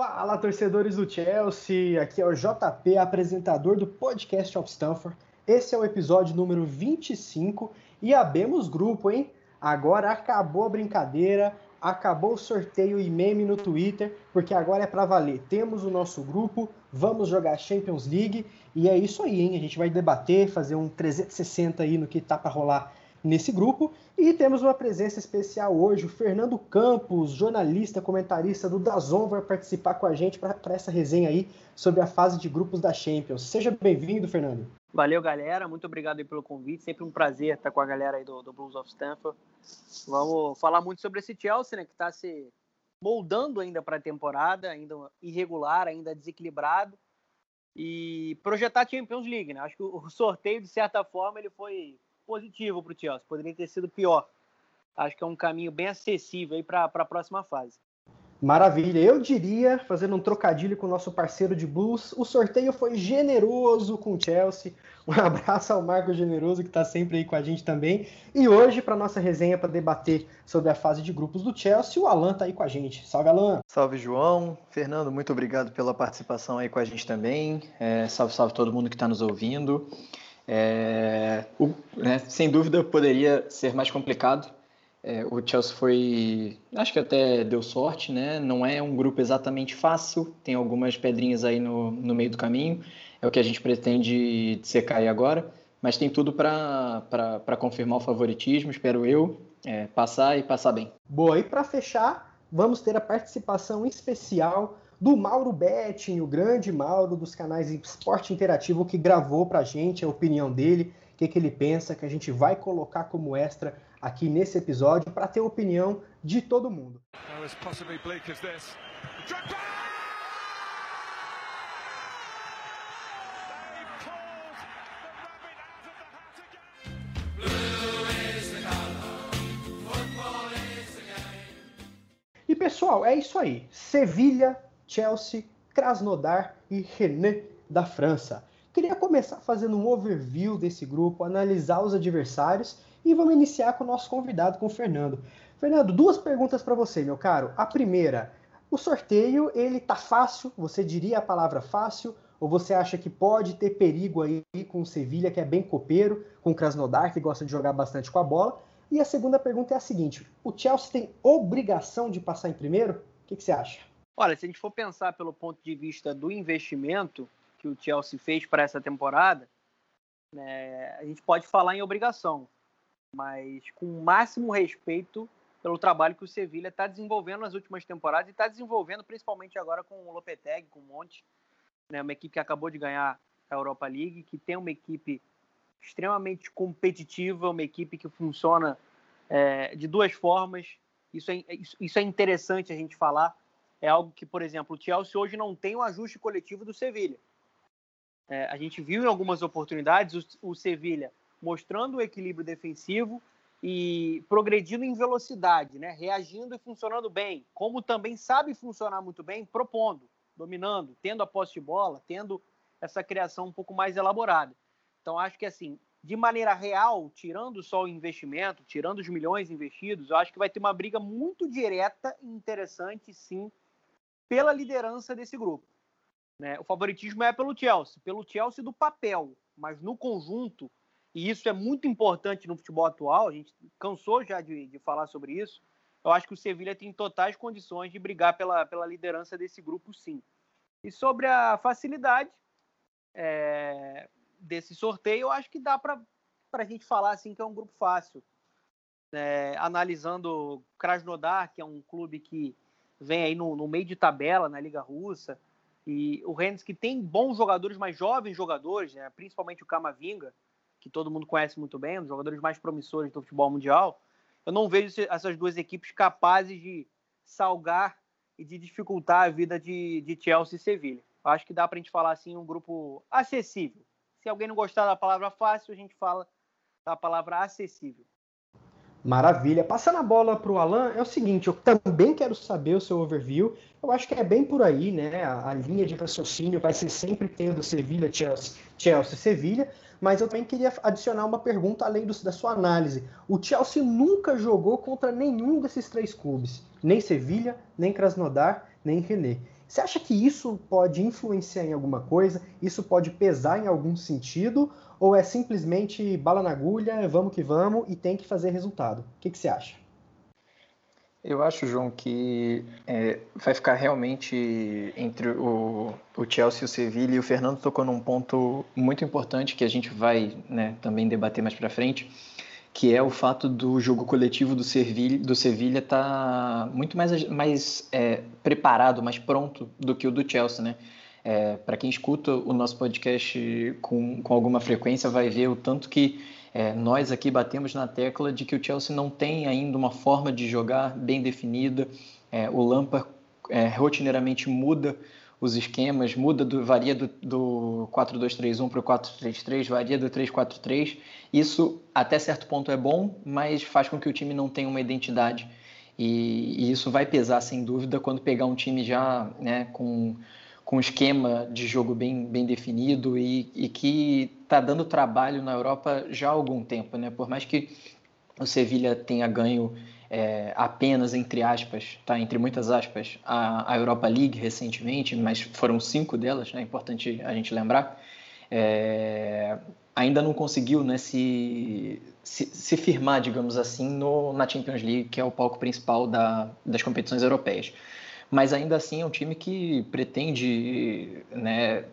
Fala, torcedores do Chelsea! Aqui é o JP, apresentador do Podcast of Stanford. Esse é o episódio número 25 e abemos grupo, hein? Agora acabou a brincadeira, acabou o sorteio e meme no Twitter, porque agora é para valer. Temos o nosso grupo, vamos jogar Champions League e é isso aí, hein? A gente vai debater, fazer um 360 aí no que tá para rolar nesse grupo. E temos uma presença especial hoje, o Fernando Campos, jornalista, comentarista do Dazon, vai participar com a gente para essa resenha aí sobre a fase de grupos da Champions. Seja bem-vindo, Fernando. Valeu, galera. Muito obrigado pelo convite. Sempre um prazer estar com a galera aí do, do Blues of Stanford. Vamos falar muito sobre esse Chelsea, né, que está se moldando ainda para a temporada, ainda irregular, ainda desequilibrado. E projetar a Champions League, né? Acho que o sorteio, de certa forma, ele foi positivo para o Chelsea. Poderia ter sido pior. Acho que é um caminho bem acessível para a próxima fase. Maravilha. Eu diria, fazendo um trocadilho com o nosso parceiro de Blues, o sorteio foi generoso com o Chelsea. Um abraço ao Marco Generoso, que está sempre aí com a gente também. E hoje, para nossa resenha, para debater sobre a fase de grupos do Chelsea, o Alan está aí com a gente. Salve, Alan. Salve, João. Fernando, muito obrigado pela participação aí com a gente também. É, salve, salve todo mundo que está nos ouvindo. É, o, né, sem dúvida poderia ser mais complicado. É, o Chelsea foi, acho que até deu sorte, né? Não é um grupo exatamente fácil, tem algumas pedrinhas aí no, no meio do caminho. É o que a gente pretende secar aí agora, mas tem tudo para confirmar o favoritismo, espero eu, é, passar e passar bem. Boa, e para fechar, vamos ter a participação especial do Mauro Betting, o grande Mauro dos canais Esporte Interativo, que gravou para a gente a opinião dele, o que, que ele pensa, que a gente vai colocar como extra aqui nesse episódio para ter a opinião de todo mundo. E pessoal, é isso aí. Sevilha Chelsea, Krasnodar e René da França. Queria começar fazendo um overview desse grupo, analisar os adversários e vamos iniciar com o nosso convidado, com o Fernando. Fernando, duas perguntas para você, meu caro. A primeira, o sorteio, ele tá fácil? Você diria a palavra fácil? Ou você acha que pode ter perigo aí com o Sevilha, que é bem copeiro, com o Krasnodar, que gosta de jogar bastante com a bola? E a segunda pergunta é a seguinte: o Chelsea tem obrigação de passar em primeiro? O que, que você acha? Olha, se a gente for pensar pelo ponto de vista do investimento que o Chelsea fez para essa temporada, né, a gente pode falar em obrigação, mas com o máximo respeito pelo trabalho que o Sevilha está desenvolvendo nas últimas temporadas e está desenvolvendo principalmente agora com o Lopetegui, com o Monte, né, uma equipe que acabou de ganhar a Europa League, que tem uma equipe extremamente competitiva, uma equipe que funciona é, de duas formas. Isso é, isso é interessante a gente falar, é algo que, por exemplo, o Chelsea hoje não tem o ajuste coletivo do Sevilha. É, a gente viu em algumas oportunidades o, o Sevilha mostrando o equilíbrio defensivo e progredindo em velocidade, né? reagindo e funcionando bem, como também sabe funcionar muito bem, propondo, dominando, tendo a posse de bola, tendo essa criação um pouco mais elaborada. Então, acho que assim, de maneira real, tirando só o investimento, tirando os milhões investidos, eu acho que vai ter uma briga muito direta e interessante, sim, pela liderança desse grupo. Né? O favoritismo é pelo Chelsea, pelo Chelsea do papel, mas no conjunto, e isso é muito importante no futebol atual, a gente cansou já de, de falar sobre isso, eu acho que o Sevilha tem totais condições de brigar pela, pela liderança desse grupo, sim. E sobre a facilidade é, desse sorteio, eu acho que dá para a gente falar assim que é um grupo fácil. É, analisando Krasnodar, que é um clube que vem aí no, no, meio de tabela na Liga Russa. E o Rennes que tem bons jogadores, mais jovens jogadores, né? principalmente o Camavinga, que todo mundo conhece muito bem, um dos jogadores mais promissores do futebol mundial. Eu não vejo essas duas equipes capazes de salgar e de dificultar a vida de, de Chelsea e Sevilha. Acho que dá para a gente falar assim um grupo acessível. Se alguém não gostar da palavra fácil, a gente fala da palavra acessível. Maravilha. Passando a bola para o Alan, é o seguinte, eu também quero saber o seu overview. Eu acho que é bem por aí, né? A, a linha de raciocínio vai ser sempre tendo Sevilha, Chelsea, Chelsea, Sevilha. Mas eu também queria adicionar uma pergunta além do, da sua análise. O Chelsea nunca jogou contra nenhum desses três clubes, nem Sevilha, nem Krasnodar, nem René. Você acha que isso pode influenciar em alguma coisa? Isso pode pesar em algum sentido? Ou é simplesmente bala na agulha, vamos que vamos e tem que fazer resultado? O que, que você acha? Eu acho, João, que é, vai ficar realmente entre o, o Chelsea e o Sevilla, e o Fernando tocou num ponto muito importante que a gente vai né, também debater mais para frente, que é o fato do jogo coletivo do Sevilla do Sevilha estar tá muito mais, mais é, preparado, mais pronto do que o do Chelsea, né? É, para quem escuta o nosso podcast com, com alguma frequência, vai ver o tanto que é, nós aqui batemos na tecla de que o Chelsea não tem ainda uma forma de jogar bem definida. É, o Lampard é, rotineiramente muda os esquemas, muda do, varia do, do 4-2-3-1 para o 4-3-3, varia do 3-4-3. Isso até certo ponto é bom, mas faz com que o time não tenha uma identidade. E, e isso vai pesar sem dúvida quando pegar um time já né, com com um esquema de jogo bem, bem definido e, e que está dando trabalho na Europa já há algum tempo. Né? Por mais que o Sevilha tenha ganho é, apenas, entre aspas, tá? entre muitas aspas, a, a, Europa League recentemente, mas foram cinco delas, né? é importante a gente lembrar, é, ainda não conseguiu né, se, se, se, firmar, digamos assim, no, na Champions League, que é o palco principal da, das competições europeias mas ainda assim é um time que pretende, né,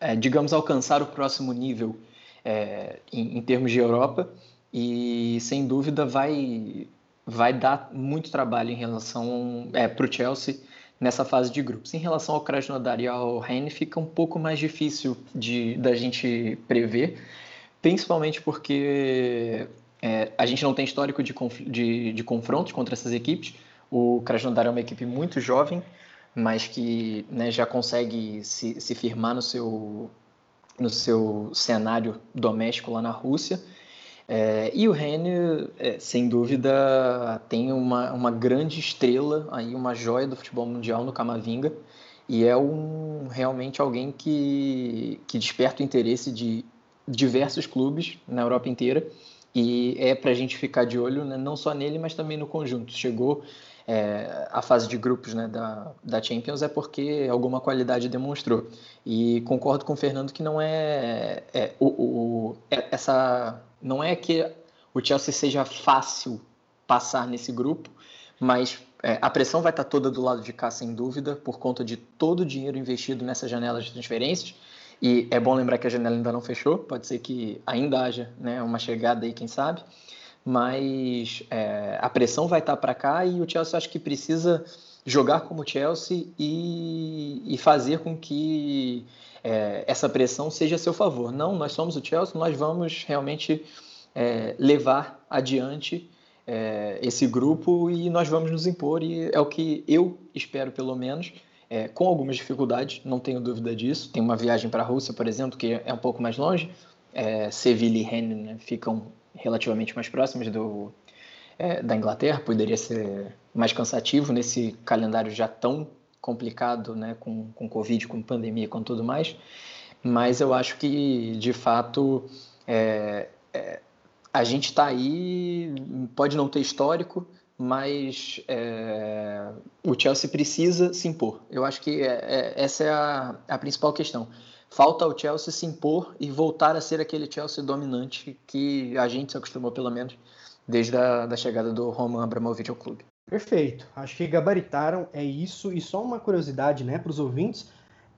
é, digamos, alcançar o próximo nível é, em, em, termos de Europa e sem dúvida vai vai dar muito trabalho em relação é, para o Chelsea nessa fase de grupos. Em relação ao Krasnodar e ao Rennes fica um pouco mais difícil de da gente prever, principalmente porque é, a gente não tem histórico de, de, de confrontos contra essas equipes. O Krasnodar é uma equipe muito jovem, mas que né, já consegue se, se firmar no seu, no seu cenário doméstico lá na Rússia. É, e o Rennes, é, sem dúvida, tem uma, uma grande estrela, aí uma joia do futebol mundial no Camavinga, e é um, realmente alguém que, que desperta o interesse de diversos clubes na Europa inteira, e é para a gente ficar de olho né, não só nele, mas também no conjunto. Chegou é, a fase de grupos né, da, da Champions é porque alguma qualidade demonstrou. E concordo com o Fernando que não é, é o, o é, essa não é que o Chelsea seja fácil passar nesse grupo, mas é, a pressão vai estar toda do lado de cá, sem dúvida, por conta de todo o dinheiro investido nessa janela de transferências. E é bom lembrar que a janela ainda não fechou, pode ser que ainda haja né, uma chegada aí, quem sabe mas é, a pressão vai estar para cá e o Chelsea acho que precisa jogar como Chelsea e, e fazer com que é, essa pressão seja a seu favor. Não, nós somos o Chelsea, nós vamos realmente é, levar adiante é, esse grupo e nós vamos nos impor e é o que eu espero pelo menos. É, com algumas dificuldades, não tenho dúvida disso. Tem uma viagem para a Rússia, por exemplo, que é um pouco mais longe. É, e Rennes né, ficam relativamente mais próximas do, é, da Inglaterra, poderia ser mais cansativo nesse calendário já tão complicado, né, com, com Covid, com pandemia, com tudo mais, mas eu acho que, de fato, é, é, a gente está aí, pode não ter histórico, mas é, o Chelsea precisa se impor. Eu acho que é, é, essa é a, a principal questão. Falta o Chelsea se impor e voltar a ser aquele Chelsea dominante que a gente se acostumou, pelo menos, desde a da chegada do Roman Abramovich ao clube. Perfeito. Acho que gabaritaram, é isso. E só uma curiosidade né, para os ouvintes.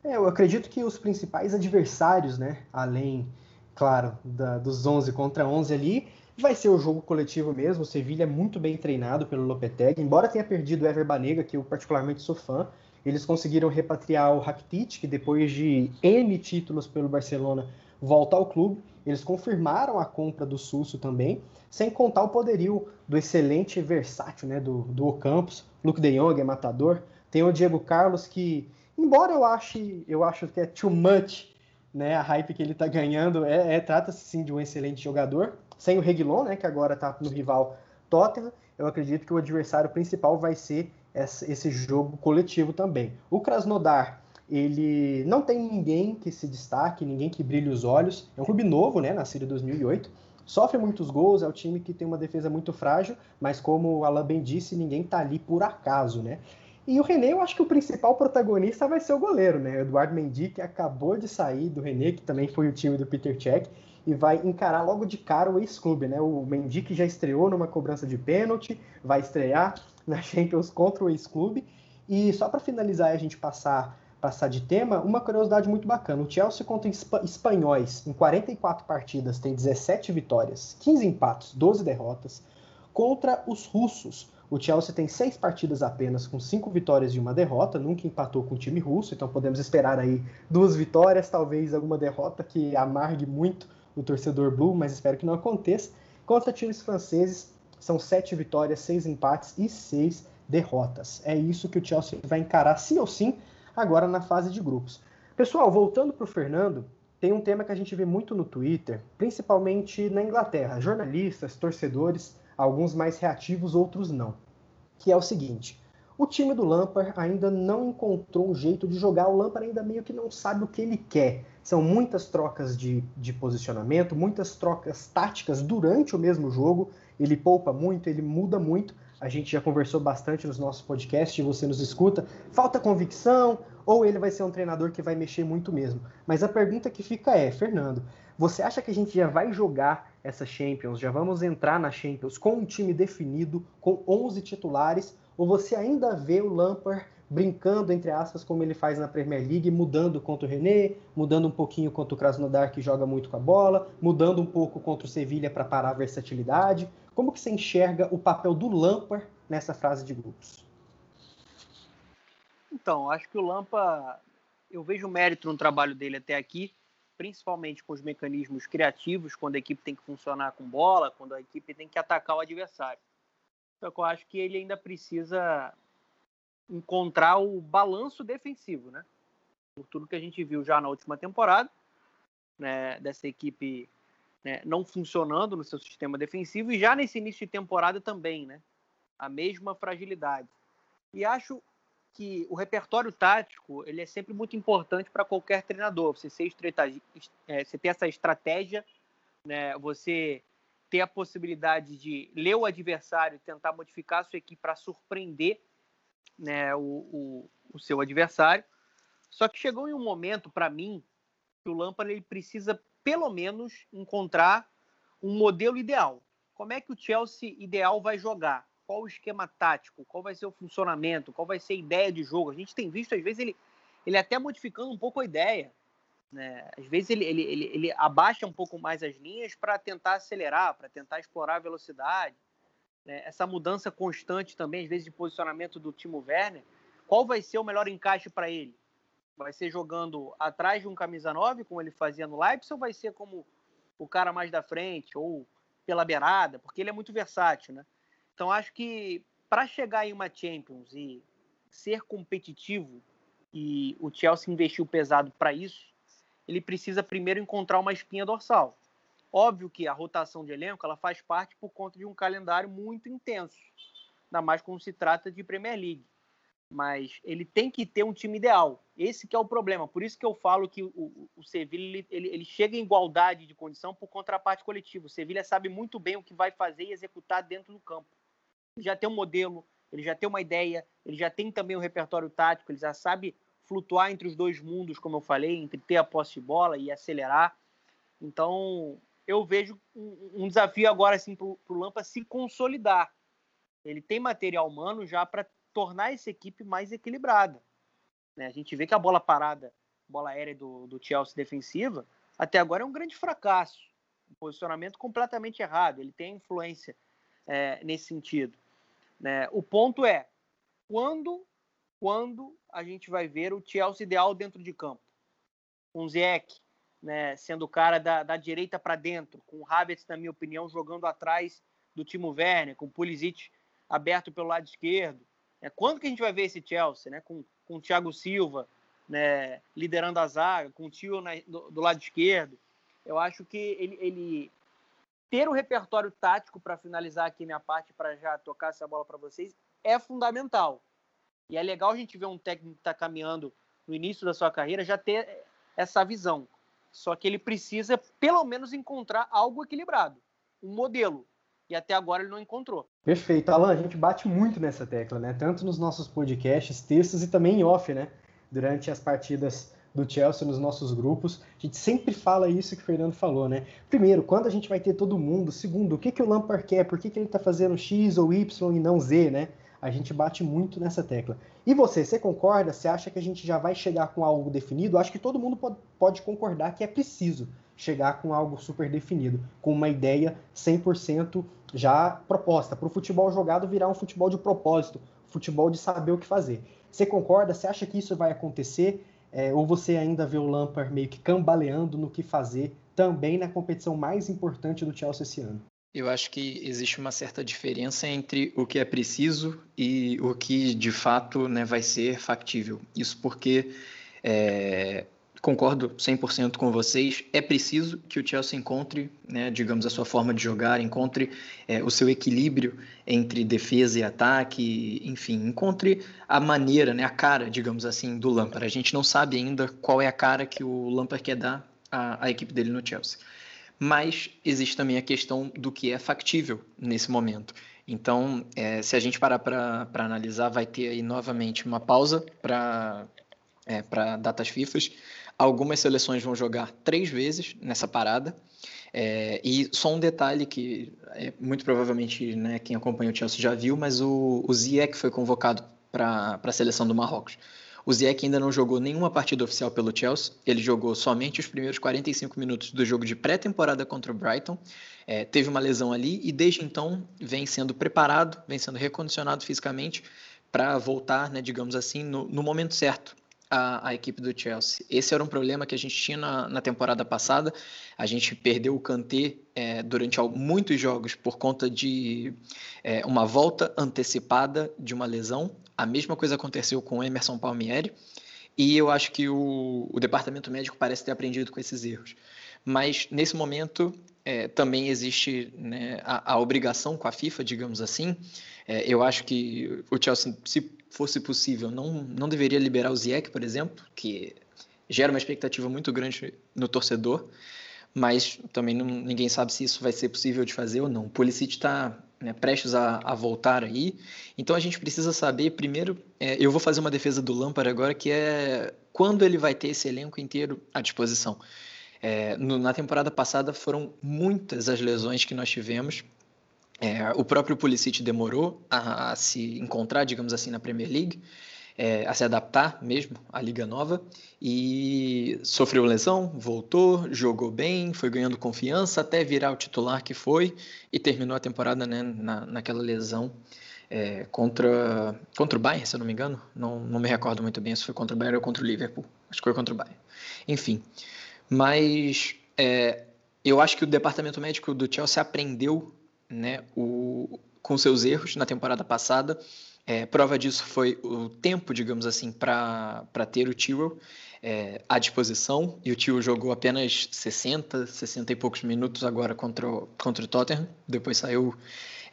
É, eu acredito que os principais adversários, né, além, claro, da, dos 11 contra 11 ali, vai ser o jogo coletivo mesmo. O Sevilha é muito bem treinado pelo Lopetegui, embora tenha perdido o Ever Banega, que eu particularmente sou fã, eles conseguiram repatriar o Rakitic, que depois de N títulos pelo Barcelona volta ao clube. Eles confirmaram a compra do Susso também, sem contar o poderio do excelente versátil né, do, do Ocampos. Luke de Jong é matador. Tem o Diego Carlos, que, embora eu ache, eu acho que é too much né, a hype que ele está ganhando, é, é trata-se sim de um excelente jogador. Sem o Reguilon, né, que agora está no rival Tottenham, eu acredito que o adversário principal vai ser esse jogo coletivo também. O Krasnodar, ele não tem ninguém que se destaque, ninguém que brilhe os olhos. É um clube novo, né, nascido em 2008. Sofre muitos gols, é um time que tem uma defesa muito frágil, mas como o Alain bem disse, ninguém está ali por acaso, né? E o René, eu acho que o principal protagonista vai ser o goleiro, né? O Eduardo Mendy, que acabou de sair do René, que também foi o time do Peter Cech, e vai encarar logo de cara o ex-clube, né? O Mendy já estreou numa cobrança de pênalti, vai estrear na Champions contra o ex-clube. E só para finalizar a gente passar passar de tema, uma curiosidade muito bacana. O Chelsea contra espanhóis em 44 partidas tem 17 vitórias, 15 empates, 12 derrotas. Contra os russos, o Chelsea tem seis partidas apenas, com cinco vitórias e uma derrota, nunca empatou com o time russo, então podemos esperar aí duas vitórias, talvez alguma derrota que amargue muito o torcedor blue, mas espero que não aconteça. Contra times franceses, são sete vitórias, seis empates e seis derrotas. É isso que o Chelsea vai encarar sim ou sim agora na fase de grupos. Pessoal, voltando para o Fernando, tem um tema que a gente vê muito no Twitter, principalmente na Inglaterra, jornalistas, torcedores, alguns mais reativos, outros não, que é o seguinte: o time do Lampard ainda não encontrou um jeito de jogar, o Lampard ainda meio que não sabe o que ele quer. São muitas trocas de, de posicionamento, muitas trocas táticas durante o mesmo jogo. Ele poupa muito, ele muda muito a gente já conversou bastante nos nossos podcasts, você nos escuta, falta convicção ou ele vai ser um treinador que vai mexer muito mesmo? Mas a pergunta que fica é, Fernando, você acha que a gente já vai jogar essa Champions, já vamos entrar na Champions com um time definido, com 11 titulares, ou você ainda vê o Lampard brincando, entre aspas, como ele faz na Premier League, mudando contra o René, mudando um pouquinho contra o Krasnodar, que joga muito com a bola, mudando um pouco contra o Sevilha para parar a versatilidade. Como que você enxerga o papel do Lampard nessa fase de grupos? Então, acho que o Lampa, eu vejo mérito no trabalho dele até aqui, principalmente com os mecanismos criativos, quando a equipe tem que funcionar com bola, quando a equipe tem que atacar o adversário. Só que eu acho que ele ainda precisa encontrar o balanço defensivo, né? Por tudo que a gente viu já na última temporada, né, dessa equipe né, não funcionando no seu sistema defensivo e já nesse início de temporada também, né? A mesma fragilidade. E acho que o repertório tático ele é sempre muito importante para qualquer treinador. Você ser é, você ter essa estratégia, né? Você ter a possibilidade de ler o adversário e tentar modificar a sua equipe para surpreender né, o, o, o, seu adversário. Só que chegou em um momento, para mim, que o Lampard ele precisa pelo menos encontrar um modelo ideal. Como é que o Chelsea ideal vai jogar? Qual o esquema tático? Qual vai ser o funcionamento? Qual vai ser a ideia de jogo? A gente tem visto, às vezes, ele, ele até modificando um pouco a ideia. Né? Às vezes, ele, ele, ele, ele abaixa um pouco mais as linhas para tentar acelerar, para tentar explorar a velocidade. Né? Essa mudança constante também, às vezes, de posicionamento do Timo Werner. Qual vai ser o melhor encaixe para ele? Vai ser jogando atrás de um camisa 9, como ele fazia no Leipzig, ou vai ser como o cara mais da frente, ou pela beirada, porque ele é muito versátil, né? Então acho que para chegar em uma Champions e ser competitivo, e o Chelsea investiu pesado para isso, ele precisa primeiro encontrar uma espinha dorsal. Óbvio que a rotação de elenco ela faz parte por conta de um calendário muito intenso, ainda mais quando se trata de Premier League mas ele tem que ter um time ideal. Esse que é o problema. Por isso que eu falo que o, o Sevilha ele, ele, chega em igualdade de condição por contraparte coletivo. O Sevilha sabe muito bem o que vai fazer e executar dentro do campo. Ele já tem um modelo, ele já tem uma ideia, ele já tem também um repertório tático, ele já sabe flutuar entre os dois mundos, como eu falei, entre ter a posse de bola e acelerar. Então, eu vejo um, desafio agora assim, para o Lampa se consolidar. Ele tem material humano já para tornar essa equipe mais equilibrada. Né? A gente vê que a bola parada, bola aérea do, do Chelsea defensiva, até agora é um grande fracasso. Um posicionamento completamente errado. Ele tem influência é, nesse sentido. Né? O ponto é quando, quando a gente vai ver o Chelsea ideal dentro de campo. Com o Ziyech, né, sendo o cara da, da direita para dentro, com o Havertz, na minha opinião, jogando atrás do Timo Werner, com o Pulisic aberto pelo lado esquerdo, é, quando que a gente vai ver esse Chelsea, né? Com, com o Thiago Silva né, liderando a zaga, com o Tio na, do, do, lado esquerdo. Eu acho que ele, ele ter o repertório tático para finalizar aqui minha parte, para já tocar essa bola para vocês, é fundamental. E é legal a gente ver um técnico que está caminhando no início da sua carreira já ter essa visão. Só que ele precisa, pelo menos, encontrar algo equilibrado, um modelo. e até agora ele não encontrou. Perfeito. Alan, a gente bate muito nessa tecla, né? Tanto nos nossos podcasts, textos e também em off, né? Durante as partidas do Chelsea nos nossos grupos. A gente sempre fala isso que o Fernando falou, né? Primeiro, quando a gente vai ter todo mundo? Segundo, o que, que o Lampard quer? Por que, que ele tá fazendo X ou Y e não Z, né? A gente bate muito nessa tecla. E você, você concorda? Você acha que a gente já vai chegar com algo definido? Acho que todo mundo pode concordar que é preciso chegar com algo super definido, com uma ideia 100% já proposta, para o futebol jogado virar um futebol de propósito, futebol de saber o que fazer. Você concorda? Você acha que isso vai acontecer? É, ou você ainda vê o Lampard meio que cambaleando no que fazer também na competição mais importante do Chelsea esse ano? Eu acho que existe uma certa diferença entre o que é preciso e o que de fato né, vai ser factível. Isso porque é, concordo 100% com vocês. É preciso que o Chelsea encontre, né, digamos, a sua forma de jogar, encontre é, o seu equilíbrio entre defesa e ataque, enfim, encontre a maneira, né, a cara, digamos assim, do Lampard. A gente não sabe ainda qual é a cara que o Lampard quer dar à, à equipe dele no Chelsea. Mas existe também a questão do que é factível nesse momento. Então, é, se a gente parar para analisar, vai ter aí novamente uma pausa para é, para datas FIFAs. Algumas seleções vão jogar três vezes nessa parada. É, e só um detalhe que é, muito provavelmente né, quem acompanha o Chelsea já viu, mas o, o Ziyech foi convocado para a seleção do Marrocos. O Ziyech ainda não jogou nenhuma partida oficial pelo Chelsea, ele jogou somente os primeiros 45 minutos do jogo de pré-temporada contra o Brighton, é, teve uma lesão ali e desde então vem sendo preparado, vem sendo recondicionado fisicamente para voltar, né, digamos assim, no, no momento certo a, a, equipe do Chelsea. Esse era um problema que a gente tinha na, na temporada passada. A gente perdeu o Kanté é, durante muitos jogos por conta de é, uma volta antecipada de uma lesão. A mesma coisa aconteceu com o Emerson Palmieri. E eu acho que o, o departamento médico parece ter aprendido com esses erros. Mas nesse momento é, também existe né, a, a, obrigação com a FIFA, digamos assim. É, eu acho que o Chelsea, se fosse possível, não, não deveria liberar o Ziyech, por exemplo, que gera uma expectativa muito grande no torcedor, mas também não, ninguém sabe se isso vai ser possível de fazer ou não. O Pulisic está né, prestes a, a, voltar aí, então a gente precisa saber, primeiro, é, eu vou fazer uma defesa do Lampard agora, que é quando ele vai ter esse elenco inteiro à disposição. É, no, na temporada passada foram muitas as lesões que nós tivemos. É, o próprio Pulisic demorou a, a, se encontrar, digamos assim, na Premier League, é, a se adaptar mesmo à Liga Nova e sofreu lesão, voltou, jogou bem, foi ganhando confiança até virar o titular que foi e terminou a temporada né, na, naquela lesão é, contra, contra o Bayern, se eu não me engano. Não, não me recordo muito bem se foi contra o Bayern ou contra o Liverpool. Acho que foi contra o Bayern. Enfim. Mas é, eu acho que o departamento médico do Chelsea aprendeu né, o, com seus erros na temporada passada. É, prova disso foi o tempo, digamos assim, para ter o Tyrell é, à disposição. E o Tyrell jogou apenas 60, 60 e poucos minutos agora contra o, contra o Tottenham. Depois saiu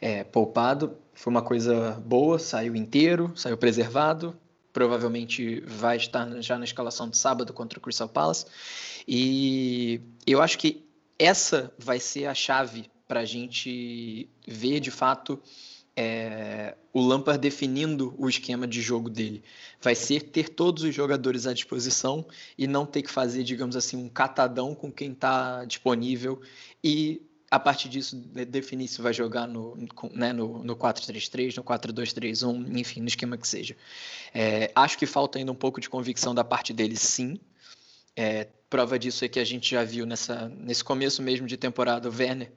é, poupado. Foi uma coisa boa, saiu inteiro, saiu preservado provavelmente vai estar já na escalação de sábado contra o Crystal Palace. E eu acho que essa vai ser a chave para a gente ver de fato é, o Lampard definindo o esquema de jogo dele. Vai ser ter todos os jogadores à disposição e não ter que fazer, digamos assim, um catadão com quem está disponível e a partir disso, definir se vai jogar no, né, no, no 4-3-3, no 4-2-3-1, enfim, no esquema que seja. É, acho que falta ainda um pouco de convicção da parte dele, sim. É, prova disso é que a gente já viu nessa, nesse começo mesmo de temporada o Werner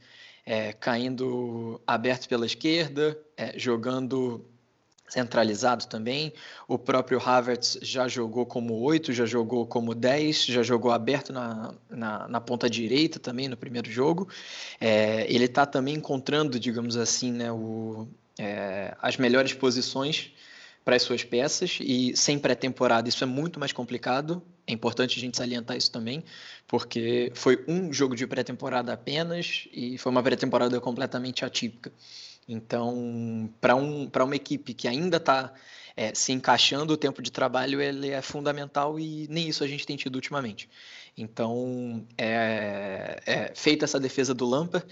é, caindo aberto pela esquerda, é, jogando centralizado também. O próprio Havertz já jogou como 8, já jogou como 10, já jogou aberto na, na, na ponta direita também no primeiro jogo. É, ele está também encontrando, digamos assim, né, o, é, as melhores posições para as suas peças e sem pré-temporada isso é muito mais complicado. É importante a gente salientar isso também, porque foi um jogo de pré-temporada apenas e foi uma pré-temporada completamente atípica. Então, para um, uma equipe que ainda está é, se encaixando, o tempo de trabalho ele é fundamental e nem isso a gente tem tido ultimamente. Então, é, é feita essa defesa do Lampa,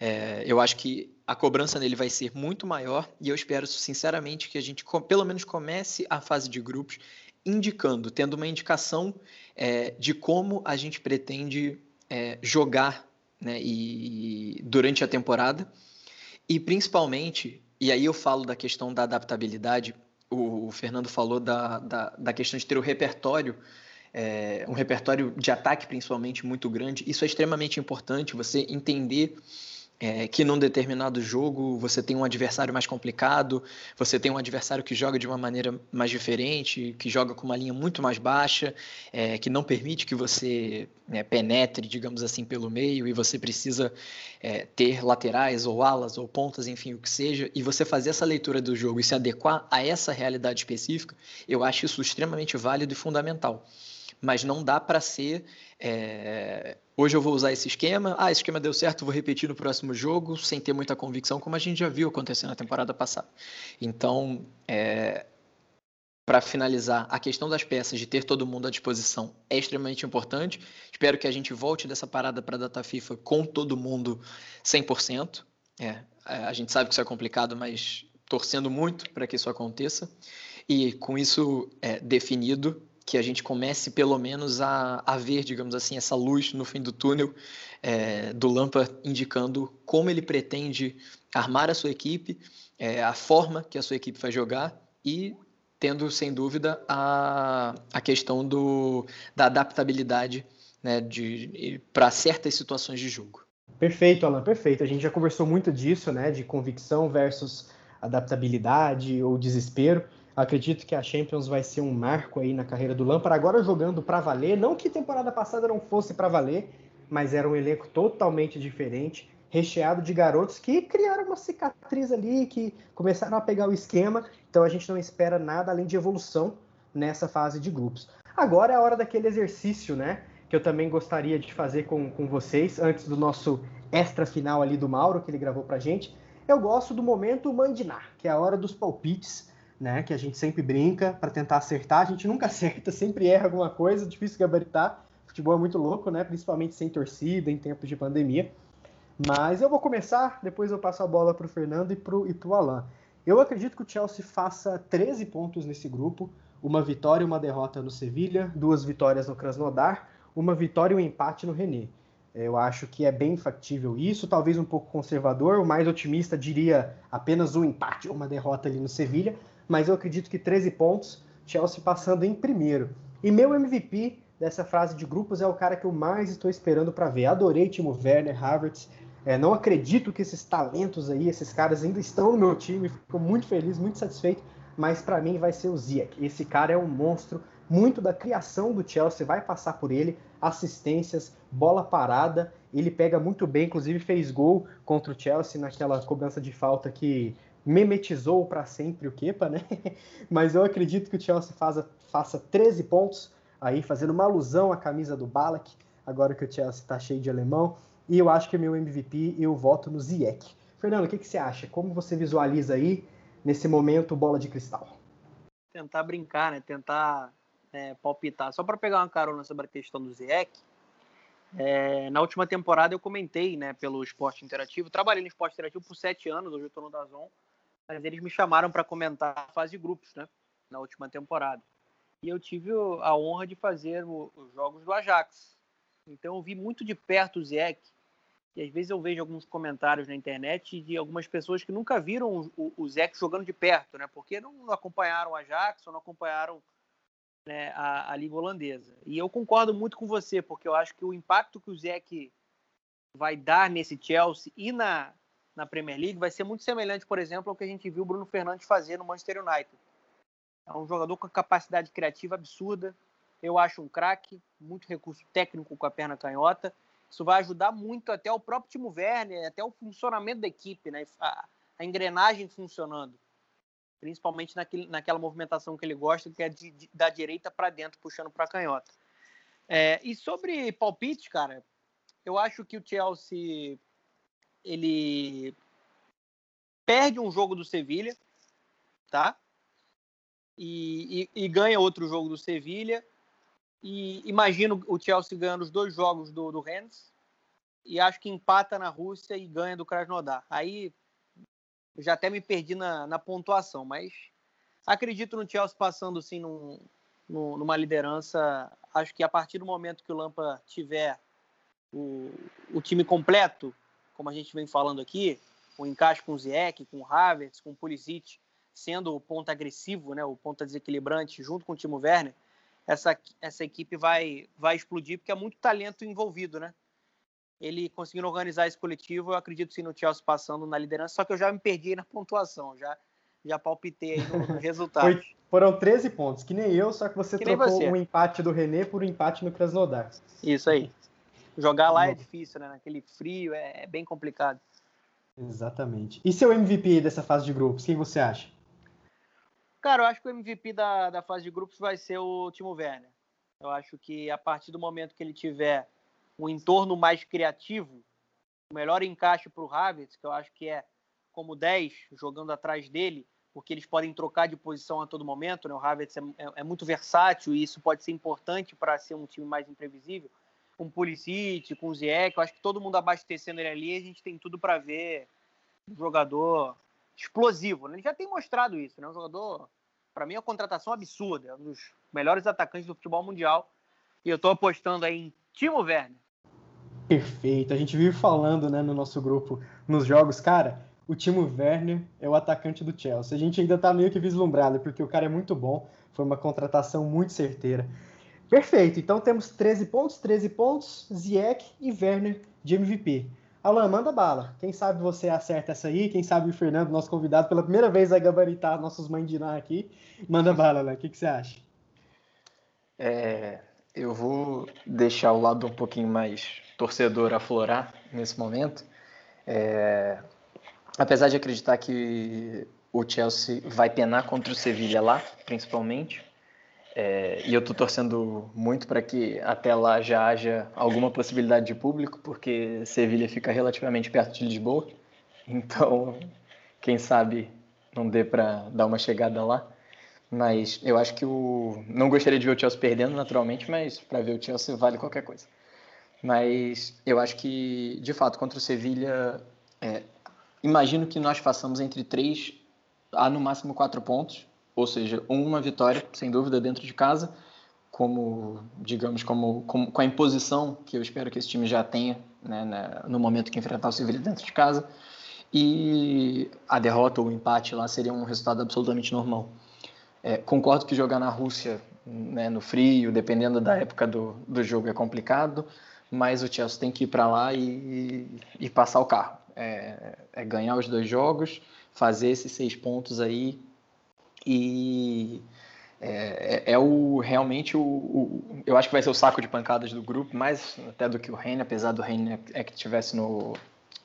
É, eu acho que a cobrança nele vai ser muito maior e eu espero sinceramente que a gente pelo menos comece a fase de grupos indicando, tendo uma indicação é, de como a gente pretende é, jogar né, e, durante a temporada. E principalmente, e aí eu falo da questão da adaptabilidade, o, o Fernando falou da, da, da, questão de ter o repertório, é, um repertório de ataque principalmente muito grande, isso é extremamente importante, você entender é, que num determinado jogo você tem um adversário mais complicado, você tem um adversário que joga de uma maneira mais diferente, que joga com uma linha muito mais baixa, é, que não permite que você né, penetre, digamos assim, pelo meio, e você precisa é, ter laterais ou alas ou pontas, enfim, o que seja, e você fazer essa leitura do jogo e se adequar a essa realidade específica, eu acho isso extremamente válido e fundamental mas não dá para ser. É... Hoje eu vou usar esse esquema, ah, esse esquema deu certo, vou repetir no próximo jogo, sem ter muita convicção, como a gente já viu acontecer na temporada passada. Então, é... para finalizar, a questão das peças, de ter todo mundo à disposição, é extremamente importante. Espero que a gente volte dessa parada para a data FIFA com todo mundo 100%. É, a gente sabe que isso é complicado, mas torcendo muito para que isso aconteça. E com isso é, definido, que a gente comece pelo menos a, a ver, digamos assim, essa luz no fim do túnel é, do Lampa indicando como ele pretende armar a sua equipe, é, a forma que a sua equipe vai jogar e tendo, sem dúvida, a, a questão do, da adaptabilidade né, para certas situações de jogo. Perfeito, Alan, perfeito. A gente já conversou muito disso, né, de convicção versus adaptabilidade ou desespero. Acredito que a Champions vai ser um marco aí na carreira do Lampard, agora jogando para valer. Não que temporada passada não fosse para valer, mas era um elenco totalmente diferente, recheado de garotos que criaram uma cicatriz ali, que começaram a pegar o esquema. Então a gente não espera nada além de evolução nessa fase de grupos. Agora é a hora daquele exercício, né? Que eu também gostaria de fazer com, com vocês, antes do nosso extra final ali do Mauro, que ele gravou pra gente. Eu gosto do momento mandinar, que é a hora dos palpites né? Que a gente sempre brinca para tentar acertar. A gente nunca acerta, sempre erra alguma coisa, difícil gabaritar. Futebol é muito louco, né? Principalmente sem torcida, em tempos de pandemia. Mas eu vou começar, depois eu passo a bola para o Fernando e para o Alan. Eu acredito que o Chelsea faça 13 pontos nesse grupo, uma vitória e uma derrota no Sevilha, duas vitórias no Krasnodar, uma vitória e um empate no René. Eu acho que é bem factível isso, talvez um pouco conservador, o mais otimista diria apenas um empate ou uma derrota ali no Sevilha, mas eu acredito que 13 pontos, Chelsea passando em primeiro. E meu MVP dessa fase de grupos é o cara que eu mais estou esperando para ver. Adorei Timo Werner, Havertz. É, não acredito que esses talentos aí, esses caras ainda estão no meu time. Fico muito feliz, muito satisfeito. Mas para mim vai ser o Ziyech. Esse cara é um monstro. Muito da criação do Chelsea vai passar por ele. Assistências, bola parada. Ele pega muito bem, inclusive fez gol contra o Chelsea naquela cobrança de falta que memetizou para sempre o Kepa, né? Mas eu acredito que o Chelsea faça, faça 13 pontos, aí fazendo uma alusão à camisa do Balak, agora que o Chelsea está cheio de alemão. E eu acho que é meu MVP eu voto no Ziyech. Fernando, o que, que você acha? Como você visualiza aí, nesse momento, bola de cristal? Tentar brincar, né? Tentar é, palpitar. Só para pegar uma carona sobre a questão do Ziyech, é, na última temporada eu comentei né, pelo esporte interativo. Trabalhei no esporte interativo por sete anos, hoje eu estou no Dazon mas eles me chamaram para comentar a fase de grupos, né? Na última temporada. E eu tive a honra de fazer os jogos do Ajax. Então eu vi muito de perto o Ziyech. E às vezes eu vejo alguns comentários na internet de algumas pessoas que nunca viram o, Ziyech jogando de perto, né? Porque não, acompanharam o Ajax ou não acompanharam né, a, a, Liga Holandesa. E eu concordo muito com você, porque eu acho que o impacto que o Ziyech vai dar nesse Chelsea e na, na Premier League vai ser muito semelhante, por exemplo, ao que a gente viu o Bruno Fernandes fazer no Manchester United. É um jogador com capacidade criativa absurda. Eu acho um craque, muito recurso técnico com a perna canhota. Isso vai ajudar muito até o próprio Timo Werner, até o funcionamento da equipe, né? a, a engrenagem funcionando. Principalmente naquele, naquela movimentação que ele gosta, que é de, de, da direita para dentro, puxando para a canhota. É, e sobre palpite, cara, eu acho que o Chelsea ele perde um jogo do Sevilha, tá? E, e, e, ganha outro jogo do Sevilha. E imagino o Chelsea ganhando os dois jogos do, do Rennes. e acho que empata na Rússia e ganha do Krasnodar. Aí já até me perdi na, na pontuação, mas acredito no Chelsea passando sim num, num, numa liderança. Acho que a partir do momento que o Lampa tiver o, o time completo, como a gente vem falando aqui, o encaixe com o Ziyech, com o Havertz, com o Pulisic, sendo o ponto agressivo, né, o ponto desequilibrante, junto com o Timo Werner, essa, essa equipe vai, vai explodir, porque é muito talento envolvido, né? Ele conseguindo organizar esse coletivo, eu acredito sim no Chelsea passando na liderança, só que eu já me perdi na pontuação, já, já palpitei aí no, no resultado. Foi, foram 13 pontos, que nem eu, só que você que trocou o um empate do René por um empate no Krasnodar. Isso aí. Jogar lá é difícil, né? Naquele frio é, é bem complicado. Exatamente. E seu MVP dessa fase de grupos, quem você acha? Cara, eu acho que o MVP da, da fase de grupos vai ser o Timo Werner. Eu acho que a partir do momento que ele tiver um entorno mais criativo, o melhor encaixe para o Havertz, que eu acho que é como 10, jogando atrás dele, porque eles podem trocar de posição a todo momento. Né? O Havertz é, é, é muito versátil e isso pode ser importante para ser um time mais imprevisível. Com o Pulisic, com o Ziyech, eu acho que todo mundo abastecendo ele ali, a gente tem tudo para ver um jogador explosivo. Né? Ele já tem mostrado isso, né? Um jogador, para mim, é uma contratação absurda, é um dos melhores atacantes do futebol mundial. E eu estou apostando aí em Timo Werner. Perfeito. A gente vive falando, né, no nosso grupo, nos jogos, cara, o Timo Werner é o atacante do Chelsea. A gente ainda tá meio que vislumbrado, porque o cara é muito bom, foi uma contratação muito certeira. Perfeito. Então temos 13 pontos, 13 pontos, Ziyech e Werner de MVP. Alan, manda bala. Quem sabe você acerta essa aí, quem sabe o Fernando, nosso convidado, pela primeira vez vai gabaritar nossos mandiná aqui. Manda bala, Alan. O que, que você acha? É, eu vou deixar o lado um pouquinho mais torcedor aflorar nesse momento. É, apesar de acreditar que o Chelsea vai penar contra o Sevilla lá, principalmente, é, e eu estou torcendo muito para que até lá já haja alguma possibilidade de público, porque Sevilha fica relativamente perto de Lisboa. Então, quem sabe não dê para dar uma chegada lá. Mas eu acho que o. Não gostaria de ver o Chelsea perdendo, naturalmente, mas para ver o Chelsea vale qualquer coisa. Mas eu acho que, de fato, contra o Sevilha, é, imagino que nós façamos entre três a no máximo quatro pontos ou seja, uma vitória, sem dúvida, dentro de casa, como, digamos, como, como com a imposição que eu espero que esse time já tenha né, no momento que enfrentar o Sevilla dentro de casa. E a derrota ou o empate lá seria um resultado absolutamente normal. É, concordo que jogar na Rússia, né, no frio, dependendo da época do, do jogo, é complicado, mas o Chelsea tem que ir para lá e, e, passar o carro. É, é ganhar os dois jogos, fazer esses seis pontos aí e é, é, é o realmente o, o, eu acho que vai ser o saco de pancadas do grupo, mais até do que o Reine, apesar do Reine é que tivesse no,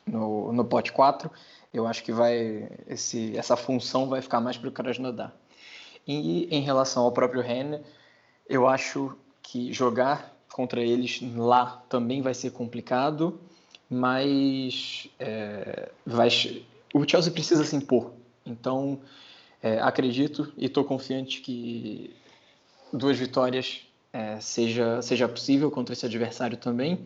no, no pote 4, eu acho que vai esse, essa função vai ficar mais para o Krasnodar. E em relação ao próprio Reine, eu acho que jogar contra eles lá também vai ser complicado, mas é, vai, o Chelsea precisa se impor. Então, é, acredito e estou confiante que duas vitórias é, seja, seja possível contra esse adversário também.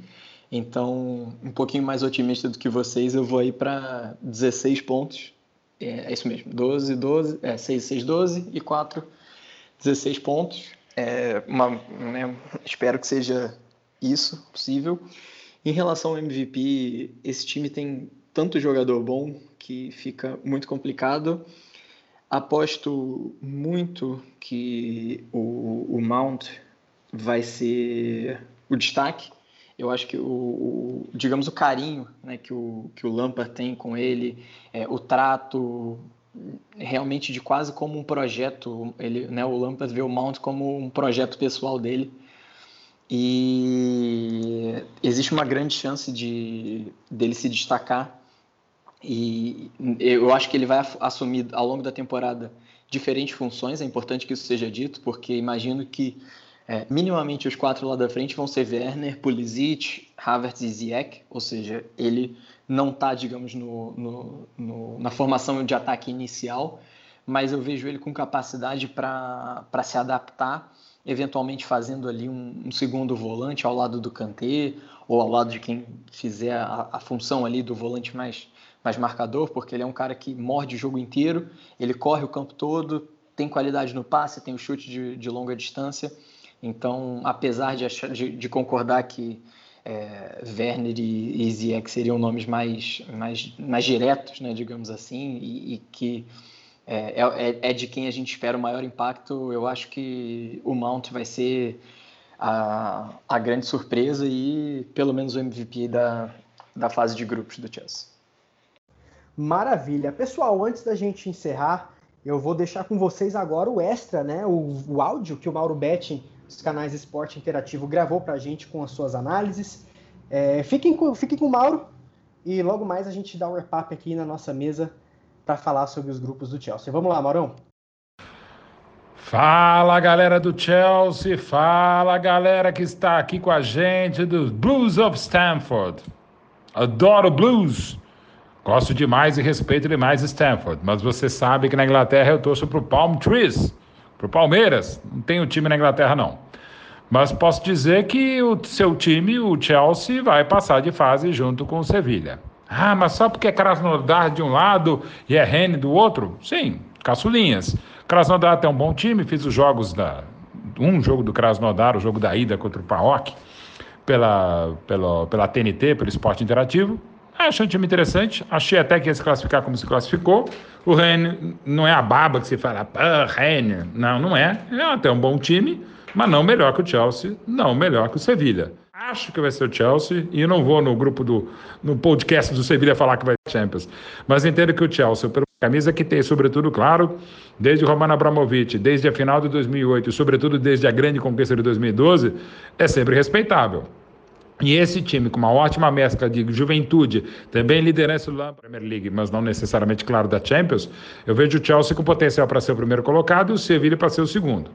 Então, um pouquinho mais otimista do que vocês, eu vou aí para 16 pontos. É, é, isso mesmo, 12, 12, é, 6, 6, 12 e 4, 16 pontos. É uma, né, espero que seja isso possível. Em relação ao MVP, esse time tem tanto jogador bom que fica muito complicado. Aposto muito que o, o Mount vai ser o destaque. Eu acho que o, o, digamos o carinho né, que, o, que o Lampard tem com ele, é, o trato realmente de quase como um projeto. Ele, né, o Lampard vê o Mount como um projeto pessoal dele. E existe uma grande chance de dele se destacar e eu acho que ele vai assumir ao longo da temporada diferentes funções. É importante que isso seja dito, porque imagino que é, minimamente os quatro lá da frente vão ser Werner, Pulisic, Havertz e Ziyech, ou seja, ele não está, digamos, no, no, no, na formação de ataque inicial, mas eu vejo ele com capacidade para se adaptar eventualmente fazendo ali um, um segundo volante ao lado do Kanté ou ao lado de quem fizer a, a função ali do volante mais, mais marcador, porque ele é um cara que morde o jogo inteiro, ele corre o campo todo, tem qualidade no passe, tem o chute de, de longa distância. Então, apesar de, achar, de, de concordar que é, Werner e, e Ziyech seriam nomes mais, mais, mais diretos, né, digamos assim, e, e que é, é, é, de quem a gente espera o maior impacto. Eu acho que o Mount vai ser a, a grande surpresa e pelo menos o MVP da, da fase de grupos do Chelsea. Maravilha. Pessoal, antes da gente encerrar, eu vou deixar com vocês agora o extra, né? O, o áudio que o Mauro Betting, dos canais Esporte Interativo, gravou para a gente com as suas análises. É, fiquem, com, fiquem com o Mauro e logo mais a gente dá um wrap-up aqui na nossa mesa para falar sobre os grupos do Chelsea. Vamos lá, Maurão? Fala galera do Chelsea, fala galera que está aqui com a gente dos Blues of Stanford. Adoro blues, gosto demais e respeito demais Stanford, mas você sabe que na Inglaterra eu torço pro Palm Trees, pro Palmeiras. Não tenho time na Inglaterra não. Mas posso dizer que o seu time, o Chelsea, vai passar de fase junto com o Sevilha. Ah, mas só porque é Krasnodar de um lado e é Rennes do outro? Sim, caçulinhas. Krasnodar tem um bom time, fiz os jogos da. Um jogo do Krasnodar, o jogo da ida contra o PAOK, pela, pela, pela TNT, pelo esporte interativo. Ah, achei um time interessante, achei até que ia se classificar como se classificou. O Rennes não é a baba que se fala, ah, Rennes. Não, não é. É até um bom time, mas não melhor que o Chelsea, não melhor que o Sevilha. Acho que vai ser o Chelsea e não vou no grupo do no podcast do Sevilha falar que vai ser Champions. Mas entendo que o Chelsea, pela camisa que tem, sobretudo, claro, desde Roman Abramovich, desde a final de 2008 e sobretudo desde a grande conquista de 2012, é sempre respeitável. E esse time, com uma ótima mescla de juventude, também liderança da Premier League, mas não necessariamente, claro, da Champions, eu vejo o Chelsea com potencial para ser o primeiro colocado e o Sevilla para ser o segundo.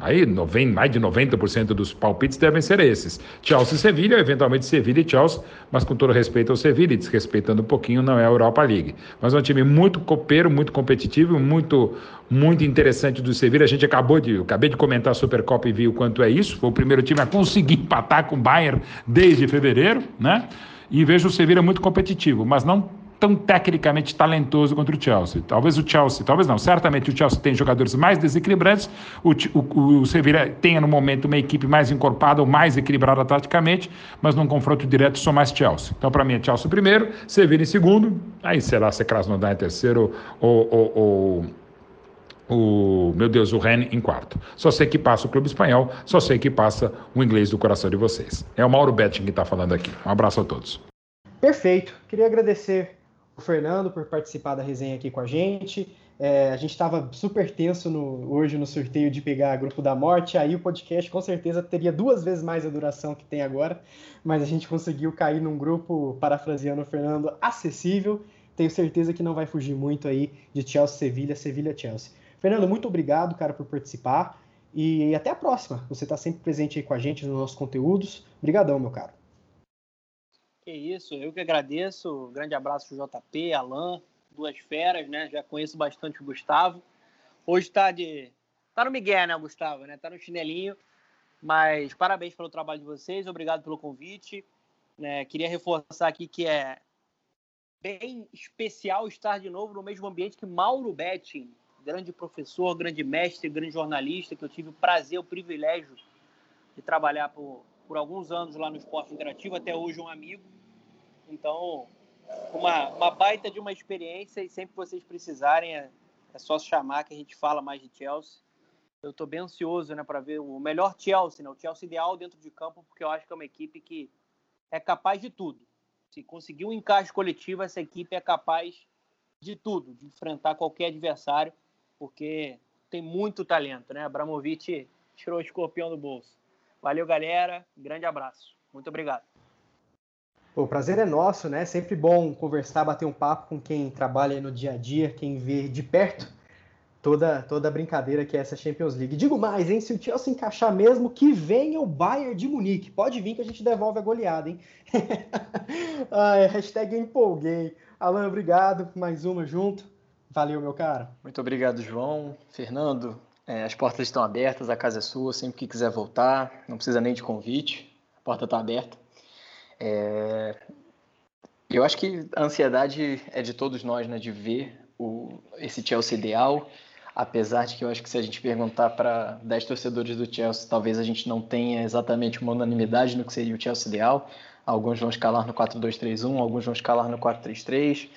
Aí mais de 90% dos palpites devem ser esses. Chelsea e Sevilha, eventualmente Sevilha e Chelsea, mas com todo respeito ao Sevilha, desrespeitando um pouquinho, não é a Europa League. Mas é um time muito copeiro, muito competitivo, muito muito interessante do Sevilha. A gente acabou de, eu acabei de comentar a Supercopa e vi o quanto é isso. Foi o primeiro time a conseguir empatar com o Bayern desde fevereiro, né? E vejo o Sevilha muito competitivo, mas não tão tecnicamente talentoso contra o Chelsea. Talvez o Chelsea, talvez não, certamente o Chelsea tem jogadores mais desequilibrantes, o, o, o Sevilla tenha no momento uma equipe mais encorpada ou mais equilibrada taticamente, mas num confronto direto sou mais Chelsea. Então para mim é Chelsea primeiro, Sevilla em segundo, aí será se Krasnodar em terceiro ou, ou, ou o meu Deus, o Rennes em quarto. Só sei que passa o clube espanhol, só sei que passa o inglês do coração de vocês. É o Mauro Betting que está falando aqui. Um abraço a todos. Perfeito. Queria agradecer Fernando por participar da resenha aqui com a gente. É, a gente estava super tenso no, hoje no sorteio de pegar Grupo da Morte, aí o podcast com certeza teria duas vezes mais a duração que tem agora, mas a gente conseguiu cair num grupo, parafraseando o Fernando, acessível. Tenho certeza que não vai fugir muito aí de Chelsea-Sevilha, Sevilha-Chelsea. Fernando, muito obrigado, cara, por participar e até a próxima. Você está sempre presente aí com a gente nos nossos conteúdos. Obrigadão, meu caro. Que isso, eu que agradeço. Grande abraço JP, Alan, duas feras, né? Já conheço bastante o Gustavo. Hoje está de. Tá no Miguel, né, Gustavo, né? Tá no chinelinho. Mas parabéns pelo trabalho de vocês, obrigado pelo convite. Né? Queria reforçar aqui que é bem especial estar de novo no mesmo ambiente que Mauro Betting, grande professor, grande mestre, grande jornalista, que eu tive o prazer, o privilégio de trabalhar por, por alguns anos lá no Esporte Interativo, até hoje um amigo. Então, uma, uma baita de uma experiência e sempre que vocês precisarem é, é só chamar que a gente fala mais de Chelsea. Eu estou bem ansioso né, para ver o melhor Chelsea, né, o Chelsea ideal dentro de campo, porque eu acho que é uma equipe que é capaz de tudo. Se conseguir um encaixe coletivo, essa equipe é capaz de tudo, de enfrentar qualquer adversário, porque tem muito talento, né? Abramovich tirou o escorpião do bolso. Valeu, galera. Grande abraço. Muito obrigado. O prazer é nosso, né? Sempre bom conversar, bater um papo com quem trabalha no dia a dia, quem vê de perto toda toda a brincadeira que é essa Champions League. Digo mais, hein? Se o Chelsea encaixar mesmo, que venha o Bayern de Munique. Pode vir que a gente devolve a goleada, hein? Ai, hashtag empolguei. Alan, obrigado. Mais uma junto. Valeu, meu cara. Muito obrigado, João. Fernando, É, as portas estão abertas, a casa é sua, sempre que quiser voltar, não precisa nem de convite, a porta está aberta. É, eu acho que a ansiedade é de todos nós, né, de ver o, esse Chelsea ideal, apesar de que eu acho que se a gente perguntar para 10 torcedores do Chelsea, talvez a gente não tenha exatamente uma unanimidade no que seria o Chelsea ideal. Alguns vão escalar no 4-2-3-1, alguns vão escalar no 4-3-3,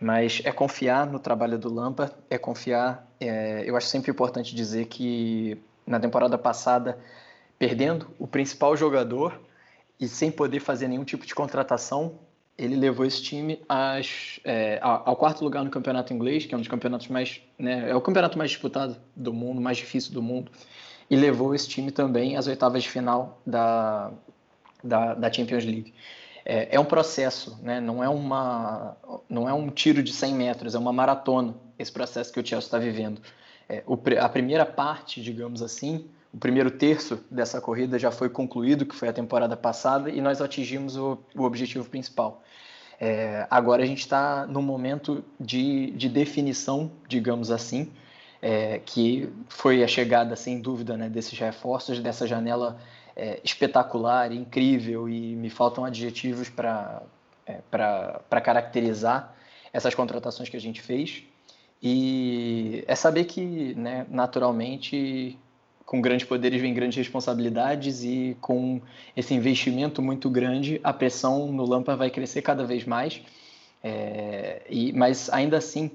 mas é confiar no trabalho do Lampa, é confiar. É, eu acho sempre importante dizer que na temporada passada, perdendo o principal jogador e sem poder fazer nenhum tipo de contratação, ele levou esse time às, é, ao quarto lugar no campeonato inglês, que é um dos campeonatos mais. Né, é o campeonato mais disputado do mundo, mais difícil do mundo, e levou esse time também às oitavas de final da, da, da Champions League. É, é, um processo, né, não, é uma, não é um tiro de 100 metros, é uma maratona esse processo que o Chelsea está vivendo. É, o, a primeira parte, digamos assim, o primeiro terço dessa corrida já foi concluído, que foi a temporada passada, e nós atingimos o, o objetivo principal. É, agora a gente está num momento de, de definição, digamos assim, é, que foi a chegada, sem dúvida, né, desses reforços, dessa janela é, espetacular, incrível, e me faltam adjetivos para é, caracterizar essas contratações que a gente fez. E é saber que, né, naturalmente, com grandes poderes vem grandes responsabilidades e com esse investimento muito grande, a pressão no Lampa vai crescer cada vez mais. É, e, mas ainda assim,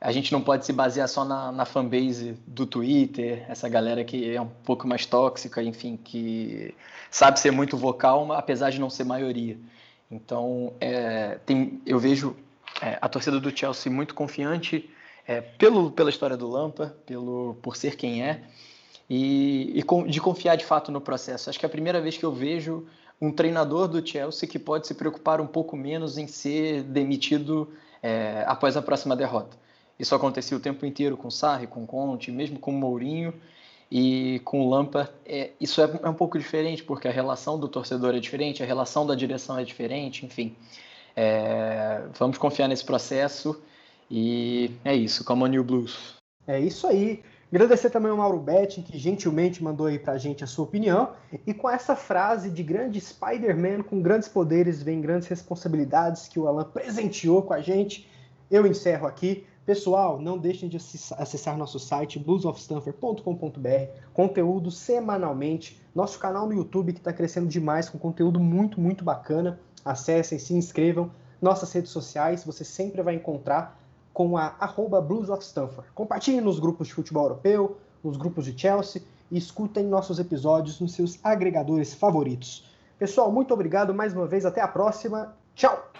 a gente não pode se basear só na, na fanbase do Twitter, essa galera que é um pouco mais tóxica, enfim, que sabe ser muito vocal, apesar de não ser maioria. Então, é, tem, eu vejo é, a torcida do Chelsea muito confiante é, pelo, pela história do Lampa, pelo, por ser quem é, e, e de confiar de fato no processo. Acho que é a primeira vez que eu vejo um treinador do Chelsea que pode se preocupar um pouco menos em ser demitido é, após a próxima derrota. Isso acontecia o tempo inteiro com Sarri, com Conte, mesmo com Mourinho e com Lampa. É, isso é, é, um pouco diferente, porque a relação do torcedor é diferente, a relação da direção é diferente, enfim. É, vamos confiar nesse processo e é isso, come on New Blues. É isso aí. Agradecer também ao Mauro Betting, que gentilmente mandou aí pra gente a sua opinião. E com essa frase de grande Spider-Man, com grandes poderes vem grandes responsabilidades, que o Alan presenteou com a gente, eu encerro aqui. Pessoal, não deixem de acessar nosso site bluesofstanford.com.br, conteúdo semanalmente, nosso canal no YouTube que está crescendo demais com conteúdo muito, muito bacana. Acessem, se inscrevam, nossas redes sociais, você sempre vai encontrar com a arroba. Compartilhem nos grupos de futebol europeu, nos grupos de Chelsea e escutem nossos episódios nos seus agregadores favoritos. Pessoal, muito obrigado mais uma vez. Até a próxima. Tchau!